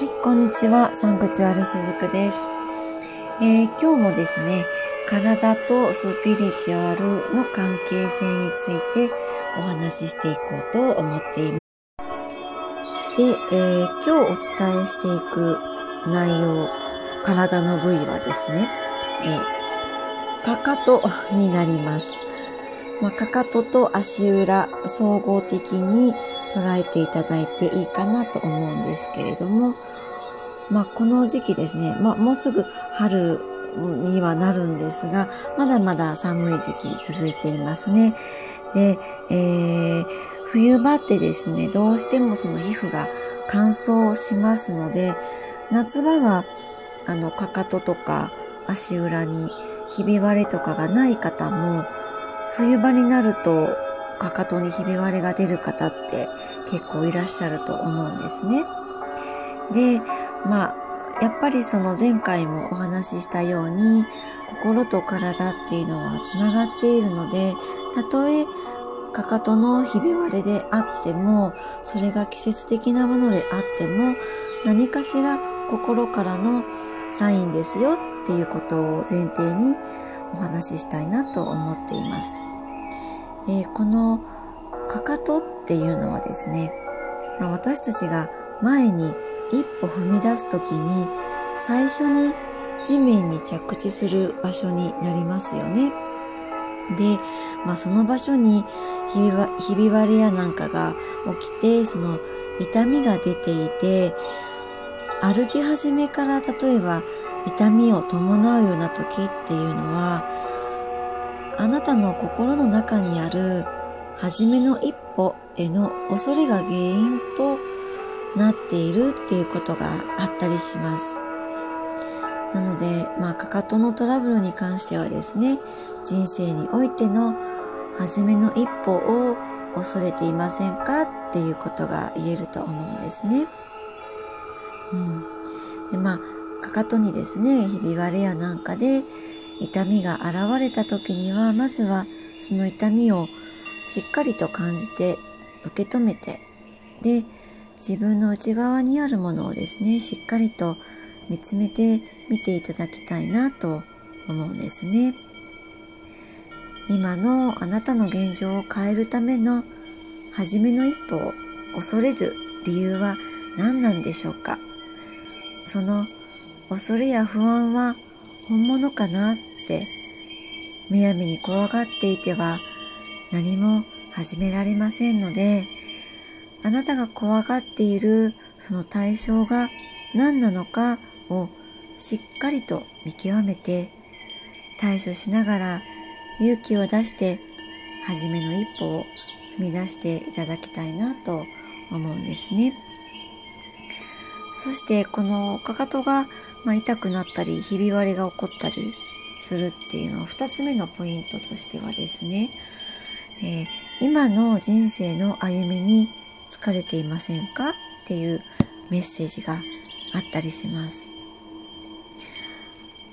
はい、こんにちは。サンクチュアルしずくです。えー、今日もですね、体とスピリチュアルの関係性についてお話ししていこうと思っています。で、えー、今日お伝えしていく内容、体の部位はですね、えー、かかとになります。まあ、かかとと足裏、総合的に捉えていただいていいかなと思うんですけれども、まあ、この時期ですね、まあ、もうすぐ春にはなるんですが、まだまだ寒い時期続いていますね。で、えー、冬場ってですね、どうしてもその皮膚が乾燥しますので、夏場は、あの、かかととか足裏にひび割れとかがない方も、冬場になるとかかとにひび割れが出る方って結構いらっしゃると思うんですね。で、まあ、やっぱりその前回もお話ししたように心と体っていうのはつながっているので、たとえかかとのひび割れであっても、それが季節的なものであっても、何かしら心からのサインですよっていうことを前提にお話ししたいなと思っています。で、このかかとっていうのはですね、まあ、私たちが前に一歩踏み出すときに最初に地面に着地する場所になりますよね。で、まあ、その場所にひび割れやなんかが起きて、その痛みが出ていて、歩き始めから例えば痛みを伴うような時っていうのは、あなたの心の中にある初めの一歩への恐れが原因となっているっていうことがあったりします。なので、まあ、かかとのトラブルに関してはですね、人生においての初めの一歩を恐れていませんかっていうことが言えると思うんですね。うん。で、まあ、かかとにですね、ひび割れやなんかで痛みが現れた時には、まずはその痛みをしっかりと感じて受け止めて、で、自分の内側にあるものをですね、しっかりと見つめて見ていただきたいなと思うんですね。今のあなたの現状を変えるための初めの一歩を恐れる理由は何なんでしょうか？その恐れや不安は本物かなってむやみに怖がっていては何も始められませんのであなたが怖がっているその対象が何なのかをしっかりと見極めて対処しながら勇気を出して初めの一歩を踏み出していただきたいなと思うんですね。そしてこのかかとがま、痛くなったり、ひび割れが起こったりするっていうのは、二つ目のポイントとしてはですね、えー、今の人生の歩みに疲れていませんかっていうメッセージがあったりします。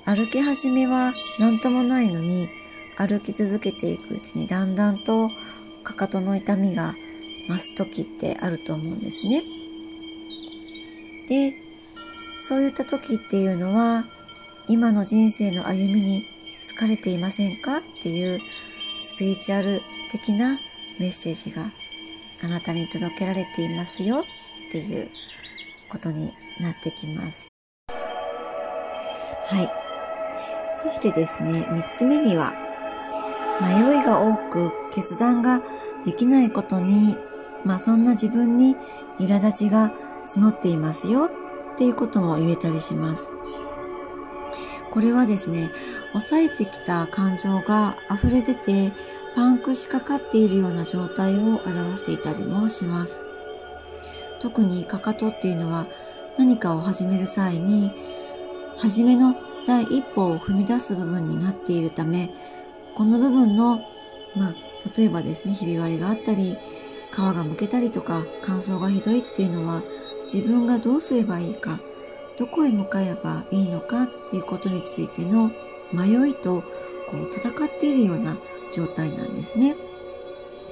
歩き始めは何ともないのに、歩き続けていくうちにだんだんとかかとの痛みが増す時ってあると思うんですね。で、そういった時っていうのは、今の人生の歩みに疲れていませんかっていうスピリチュアル的なメッセージがあなたに届けられていますよっていうことになってきます。はい。そしてですね、三つ目には、迷いが多く決断ができないことに、まあそんな自分に苛立ちが募っていますよっていうことも言えたりします。これはですね、抑えてきた感情が溢れ出てパンクしかかっているような状態を表していたりもします。特にかかとっていうのは何かを始める際に、初めの第一歩を踏み出す部分になっているため、この部分の、まあ、例えばですね、ひび割れがあったり、皮がむけたりとか乾燥がひどいっていうのは自分がどうすればいいか、どこへ向かえばいいのかっていうことについての迷いとこう戦っているような状態なんですね。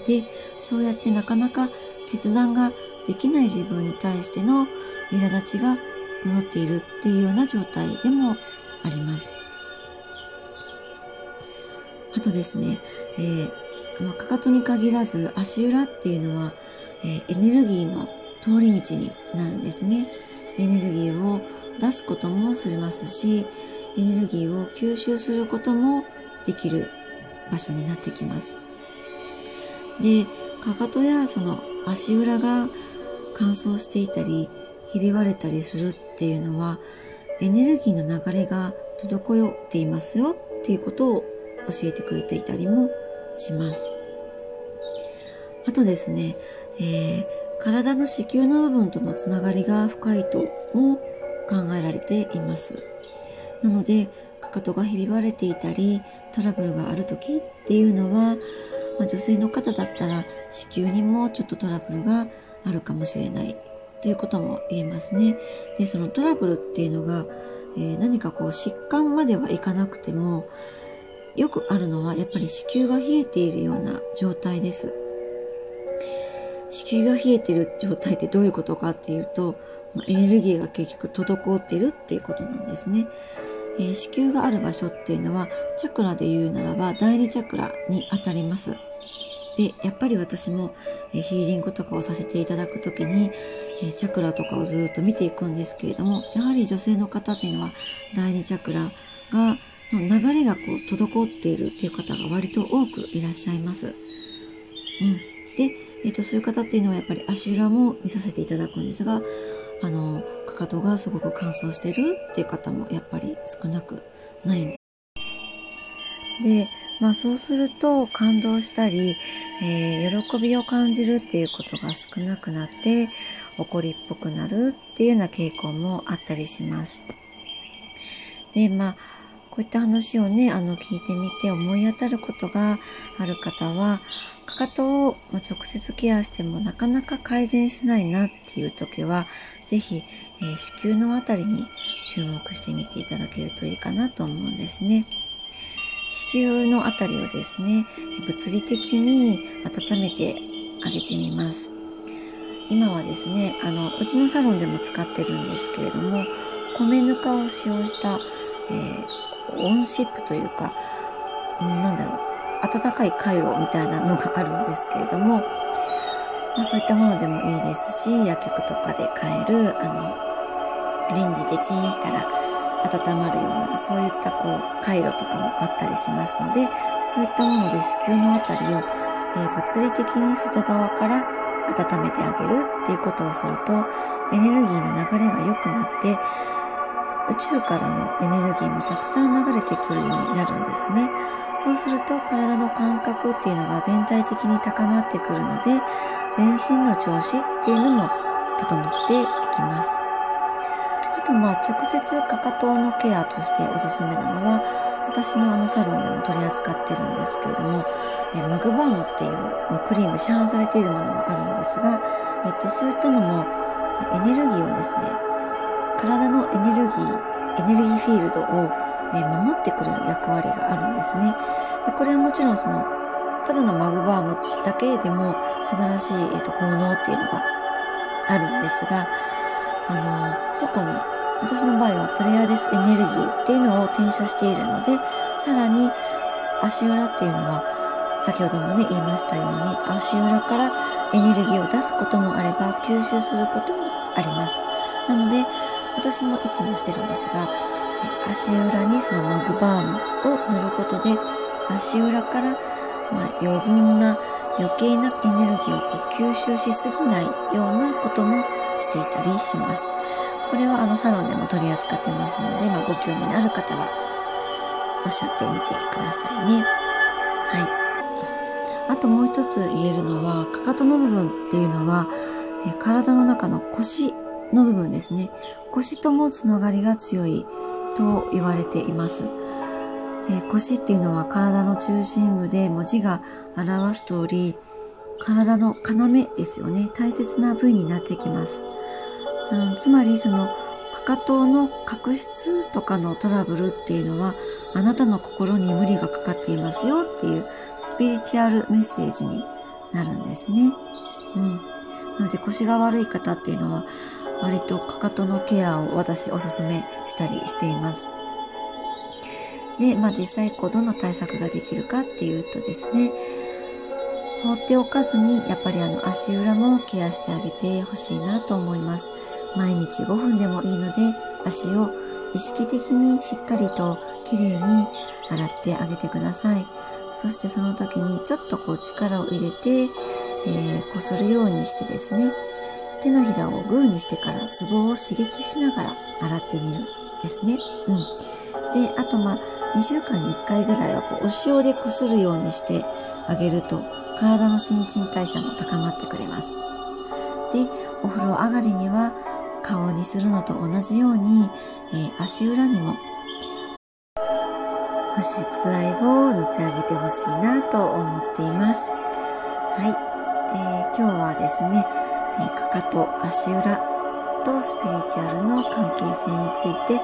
で、そうやってなかなか決断ができない自分に対しての苛立ちが整っているっていうような状態でもあります。あとですね、えー、ま、かかとに限らず足裏っていうのは、えー、エネルギーの通り道になるんですね。エネルギーを出すこともすりますし、エネルギーを吸収することもできる場所になってきます。で、かかとやその足裏が乾燥していたり、ひび割れたりするっていうのは、エネルギーの流れが滞っていますよっていうことを教えてくれていたりもします。あとですね、えー、体の子宮の部分とのつながりが深いとも考えられています。なので、かかとがひび割れていたり、トラブルがある時っていうのは、まあ、女性の方だったら子宮にもちょっとトラブルがあるかもしれないということも言えますね。で、そのトラブルっていうのが、えー、何かこう疾患まではいかなくても、よくあるのはやっぱり子宮が冷えているような状態です。子宮が冷えてる状態ってどういうことかっていうと、エネルギーが結局滞っているっていうことなんですね。えー、子宮がある場所っていうのは、チャクラで言うならば第二チャクラにあたります。で、やっぱり私も、え、ヒーリングとかをさせていただくときに、え、チャクラとかをずっと見ていくんですけれども、やはり女性の方っていうのは第二チャクラが、の流れがこう滞っているっていう方が割と多くいらっしゃいます。うん。で、えっ、と、そういう方っていうのはやっぱり足裏も見させていただくんですが、あの、かかとがすごく乾燥してるっていう方もやっぱり少なくないんです。で、まあそうすると感動したり、えー、喜びを感じるっていうことが少なくなって、怒りっぽくなるっていうような傾向もあったりします。で、まあ、こういった話をね、あの、聞いてみて思い当たることがある方は、かかとを直接ケアしてもなかなか改善しないなっていう時は、ぜひ、えー、子宮のあたりに注目してみていただけるといいかなと思うんですね。子宮のあたりをですね、物理的に温めてあげてみます。今はですね、あの、うちのサロンでも使ってるんですけれども、米ぬかを使用した、えー、オンシップというか、なんだろう、温かい回路みたいなのがあるんですけれども、まあ、そういったものでもいいですし、薬局とかで買える、あの、レンジでチンしたら温まるような、そういったこう、回路とかもあったりしますので、そういったもので子宮のあたりを、えー、物理的に外側から温めてあげるっていうことをすると、エネルギーの流れが良くなって、宇宙からのエネルギーもたくさん流れてくるようになるんですね。そうすると体の感覚っていうのが全体的に高まってくるので、全身の調子っていうのも整っていきます。あとまあ直接かかとのケアとしておすすめなのは、私のあのサロンでも取り扱ってるんですけれども、えマグバームっていう、まあ、クリーム市販されているものがあるんですが、えっと、そういったのもエネルギーをですね、体のエネルギー、エネルギーフィールドを守ってくれる役割があるんですね。でこれはもちろんそのただのマグバームだけでも素晴らしい、えーと、効能っていうのがあるんですが、あの、そこに、私の場合はプレイヤーデスエネルギーっていうのを転写しているので、さらに足裏っていうのは、先ほどもね、言いましたように、足裏からエネルギーを出すこともあれば、吸収することもあります。なので、私もいつもしてるんですが、足裏にそのマグバームを塗ることで、足裏からま、余分な余計なエネルギーをこう吸収しすぎないようなこともしていたりします。これはあのサロンでも取り扱ってますので、まあ、ご興味のある方はおっしゃってみてくださいね。はい。あともう一つ言えるのは、かかとの部分っていうのは、え体の中の腰の部分ですね。腰ともつながりが強いと言われています。えー、腰っていうのは体の中心部で文字が表す通り、体の要ですよね。大切な部位になってきます。うん、つまりその、かかとの角質とかのトラブルっていうのは、あなたの心に無理がかかっていますよっていうスピリチュアルメッセージになるんですね。うん。なので腰が悪い方っていうのは、割とかかとのケアを私おすすめしたりしています。で、まあ実際こうどんな対策ができるかっていうとですね、放っておかずにやっぱりあの足裏もケアしてあげてほしいなと思います。毎日5分でもいいので足を意識的にしっかりときれいに洗ってあげてください。そしてその時にちょっとこう力を入れて、えー、こするようにしてですね、手のひらをグーにしてからツボを刺激しながら洗ってみるですね。うん。で、あとまあ、2週間に1回ぐらいはこうお塩でこするようにしてあげると体の新陳代謝も高まってくれます。で、お風呂上がりには顔にするのと同じように、えー、足裏にも保湿剤を塗ってあげてほしいなと思っています。はい。えー、今日はですね、かかと、足裏とスピリチュアルの関係性について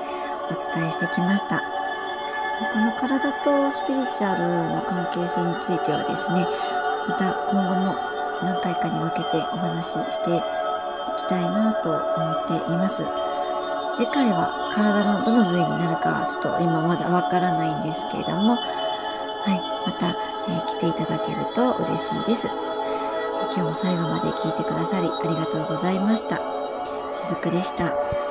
お伝えしてきました。この体とスピリチュアルの関係性についてはですね、また今後も何回かに分けてお話ししていきたいなと思っています。次回は体のどの部位になるかはちょっと今まだわからないんですけれども、はい、また、えー、来ていただけると嬉しいです。今日も最後まで聞いてくださりありがとうございました。しずくでした。